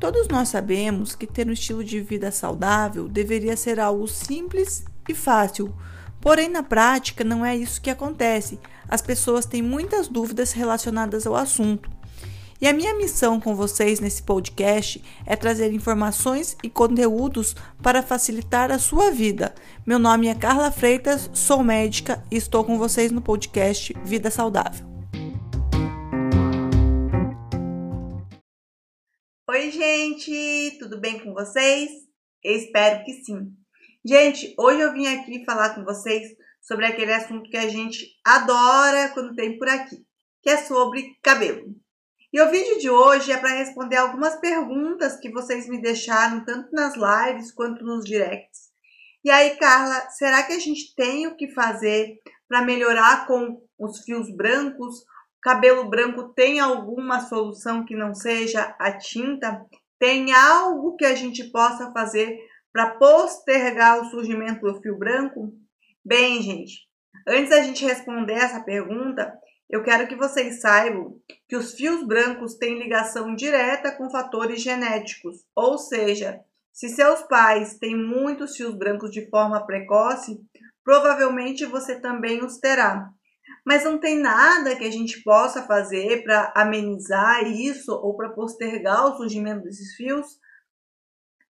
Todos nós sabemos que ter um estilo de vida saudável deveria ser algo simples e fácil. Porém, na prática, não é isso que acontece. As pessoas têm muitas dúvidas relacionadas ao assunto. E a minha missão com vocês nesse podcast é trazer informações e conteúdos para facilitar a sua vida. Meu nome é Carla Freitas, sou médica e estou com vocês no podcast Vida Saudável. Oi, gente, tudo bem com vocês? Eu espero que sim. Gente, hoje eu vim aqui falar com vocês sobre aquele assunto que a gente adora quando tem por aqui, que é sobre cabelo. E o vídeo de hoje é para responder algumas perguntas que vocês me deixaram tanto nas lives quanto nos directs. E aí, Carla, será que a gente tem o que fazer para melhorar com os fios brancos? Cabelo branco tem alguma solução que não seja a tinta? Tem algo que a gente possa fazer para postergar o surgimento do fio branco? Bem, gente, antes da gente responder essa pergunta, eu quero que vocês saibam que os fios brancos têm ligação direta com fatores genéticos, ou seja, se seus pais têm muitos fios brancos de forma precoce, provavelmente você também os terá. Mas não tem nada que a gente possa fazer para amenizar isso ou para postergar o surgimento desses fios?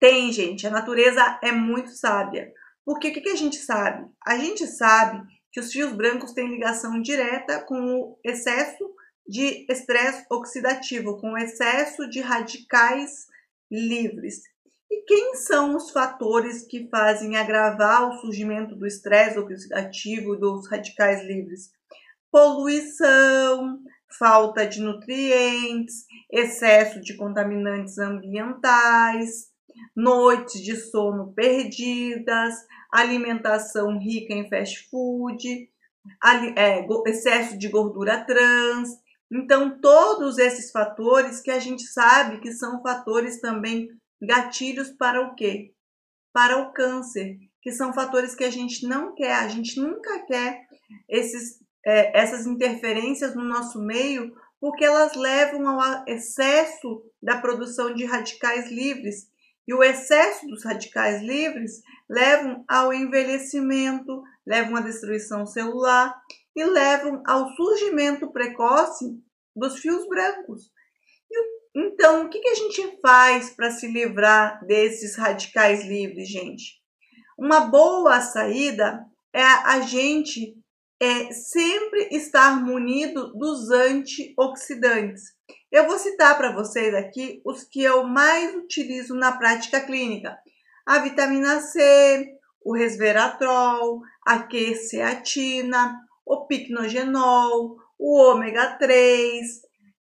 Tem, gente, a natureza é muito sábia. Porque o que, a gente sabe? A gente sabe que os fios brancos têm ligação direta com o excesso de estresse oxidativo, com o excesso de radicais livres. E quem são os fatores que fazem agravar o surgimento do estresse oxidativo dos radicais livres? Poluição, falta de nutrientes, excesso de contaminantes ambientais, noites de sono perdidas, alimentação rica em fast food, é, excesso de gordura trans. Então, todos esses fatores que a gente sabe que são fatores também gatilhos para o quê? Para o câncer, que são fatores que a gente não quer, a gente nunca quer esses, é, essas interferências no nosso meio, porque elas levam ao excesso da produção de radicais livres, e o excesso dos radicais livres levam ao envelhecimento, levam à destruição celular e levam ao surgimento precoce dos fios brancos. Então, o que, a gente faz para se livrar desses radicais livres, gente? Uma boa saída é a gente é, sempre estar munido dos antioxidantes. Eu vou citar para vocês aqui os que eu mais utilizo na prática clínica: a vitamina C, o resveratrol, a quercetina, o picnogenol, o ômega 3.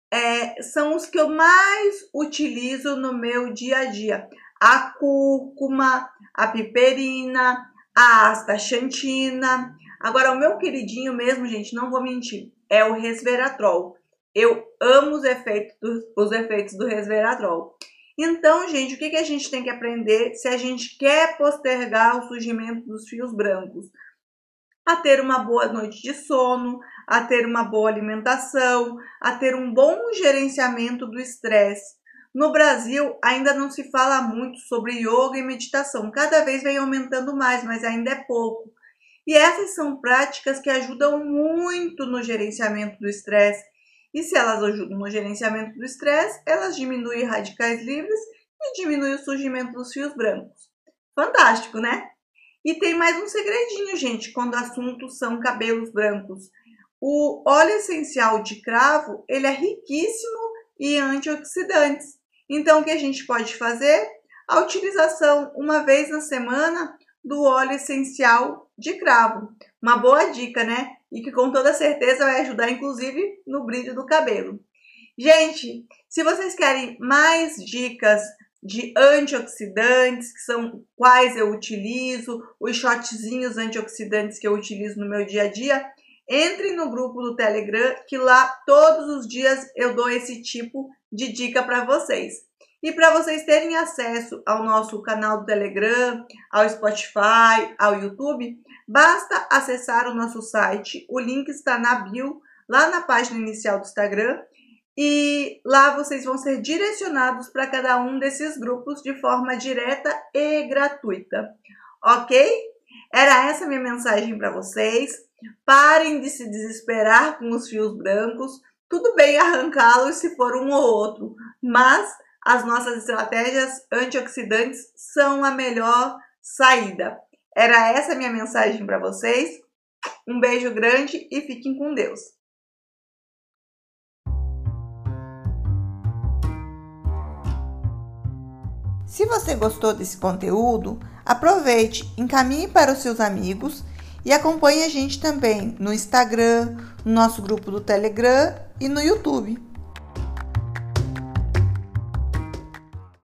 É, são os que eu mais utilizo no meu dia a dia. A cúrcuma, a piperina, a astaxantina. Agora, o meu queridinho mesmo, gente, não vou mentir, é o resveratrol. Eu amo os efeitos do, os efeitos do resveratrol. Então, gente, o que, que a gente tem que aprender se a gente quer postergar o surgimento dos fios brancos? A ter uma boa noite de sono, a ter uma boa alimentação, a ter um bom gerenciamento do estresse. No Brasil, ainda não se fala muito sobre yoga e meditação. Cada vez vem aumentando mais, mas ainda é pouco. E essas são práticas que ajudam muito no gerenciamento do estresse e se elas ajudam no gerenciamento do estresse, elas diminuem radicais livres e diminuem o surgimento dos fios brancos. Fantástico, né? E tem mais um segredinho, gente, quando o assunto são cabelos brancos. O óleo essencial de cravo, ele é riquíssimo em antioxidantes. Então, o que a gente pode fazer? A utilização uma vez na semana do óleo essencial de cravo. Uma boa dica, né? E que com toda certeza vai ajudar, inclusive, no brilho do cabelo. Gente, se vocês querem mais dicas de antioxidantes, que são quais eu utilizo, os shotzinhos antioxidantes que eu utilizo no meu dia a dia, entrem no grupo do Telegram, que lá todos os dias eu dou esse tipo de dica para vocês. E para vocês terem acesso ao nosso canal do Telegram, ao Spotify, ao YouTube, basta acessar o nosso site. O link está na bio, lá na página inicial do Instagram. e lá vocês vão ser direcionados para cada um desses grupos de forma direta e gratuita, ok? Era essa minha mensagem para vocês. Parem de se desesperar com os fios brancos. Tudo bem arrancá-los se for um ou outro, mas as nossas estratégias antioxidantes são a melhor saída. Era essa minha mensagem para vocês. Um beijo grande e fiquem com Deus. Se você gostou desse conteúdo, aproveite, encaminhe para os seus amigos e acompanhe a gente também no Instagram, no nosso grupo do Telegram e no YouTube.